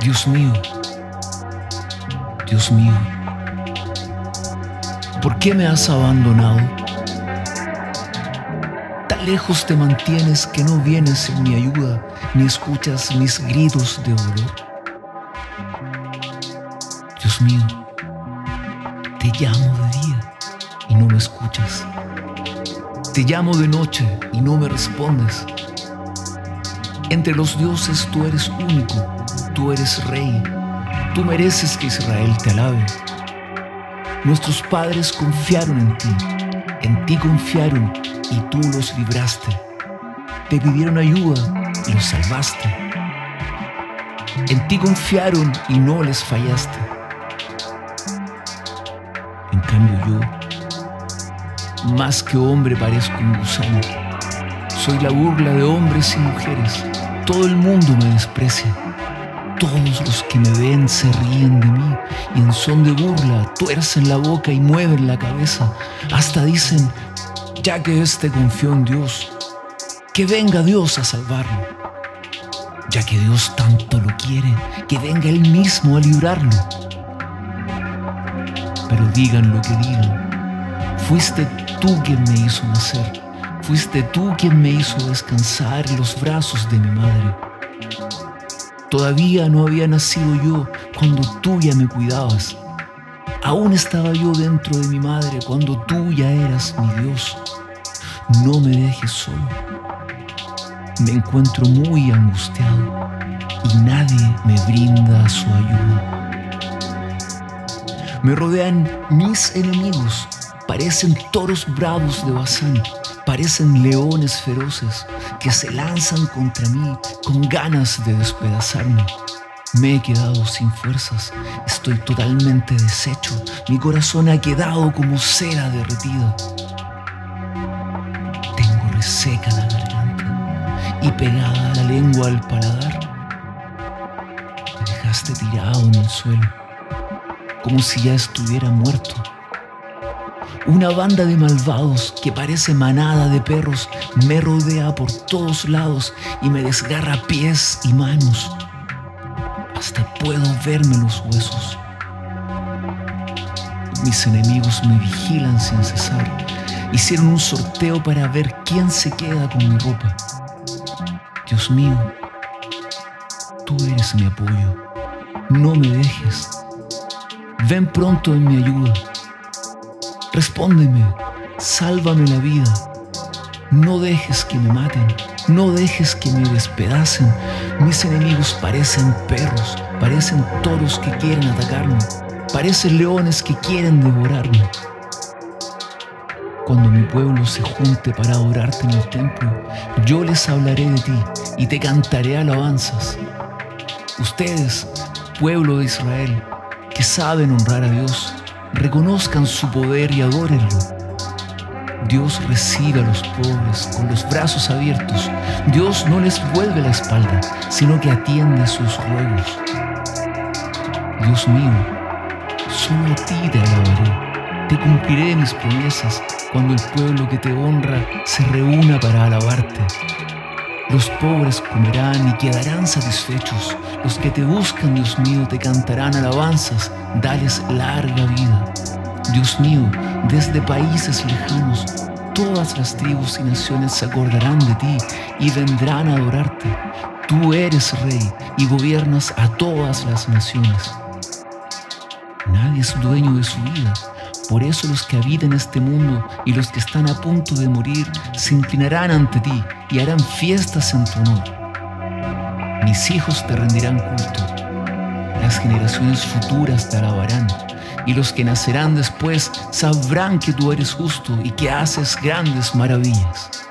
Dios mío, Dios mío, ¿por qué me has abandonado? Tan lejos te mantienes que no vienes en mi ayuda ni escuchas mis gritos de dolor. Dios mío, te llamo de y no me escuchas. Te llamo de noche y no me respondes. Entre los dioses tú eres único, tú eres rey, tú mereces que Israel te alabe. Nuestros padres confiaron en ti, en ti confiaron y tú los libraste. Te pidieron ayuda y los salvaste. En ti confiaron y no les fallaste. En cambio yo, más que hombre parezco un gusano. Soy la burla de hombres y mujeres todo el mundo me desprecia. Todos los que me ven se ríen de mí y en son de burla tuercen la boca y mueven la cabeza. Hasta dicen, ya que éste confió en Dios, que venga Dios a salvarlo. Ya que Dios tanto lo quiere, que venga Él mismo a librarlo. Pero digan lo que digan, fuiste tú quien me hizo nacer, fuiste tú quien me hizo descansar en los brazos de mi madre. Todavía no había nacido yo cuando tú ya me cuidabas. Aún estaba yo dentro de mi madre cuando tú ya eras mi Dios. No me dejes solo. Me encuentro muy angustiado y nadie me brinda su ayuda. Me rodean mis enemigos, parecen toros bravos de Bazán, parecen leones feroces que se lanzan contra mí con ganas de despedazarme. Me he quedado sin fuerzas, estoy totalmente deshecho, mi corazón ha quedado como cera derretida. Tengo reseca la garganta y pegada la lengua al paladar. Me dejaste tirado en el suelo, como si ya estuviera muerto. Una banda de malvados que parece manada de perros me rodea por todos lados y me desgarra pies y manos. Hasta puedo verme los huesos. Mis enemigos me vigilan sin cesar. Hicieron un sorteo para ver quién se queda con mi ropa. Dios mío, tú eres mi apoyo. No me dejes. Ven pronto en mi ayuda. Respóndeme, sálvame la vida. No dejes que me maten, no dejes que me despedacen. Mis enemigos parecen perros, parecen toros que quieren atacarme, parecen leones que quieren devorarme. Cuando mi pueblo se junte para adorarte en el templo, yo les hablaré de ti y te cantaré alabanzas. Ustedes, pueblo de Israel, que saben honrar a Dios, reconozcan su poder y adórenlo. Dios recibe a los pobres con los brazos abiertos. Dios no les vuelve la espalda, sino que atiende sus ruegos. Dios mío, solo a ti te alabaré. Te cumpliré mis promesas cuando el pueblo que te honra se reúna para alabarte. Los pobres comerán y quedarán satisfechos. Los que te buscan, Dios mío, te cantarán alabanzas. Dales larga vida. Dios mío, desde países lejanos, todas las tribus y naciones se acordarán de ti y vendrán a adorarte. Tú eres rey y gobiernas a todas las naciones. Nadie es dueño de su vida. Por eso los que habitan este mundo y los que están a punto de morir se inclinarán ante ti y harán fiestas en tu honor. Mis hijos te rendirán culto. Las generaciones futuras te alabarán. Y los que nacerán después sabrán que tú eres justo y que haces grandes maravillas.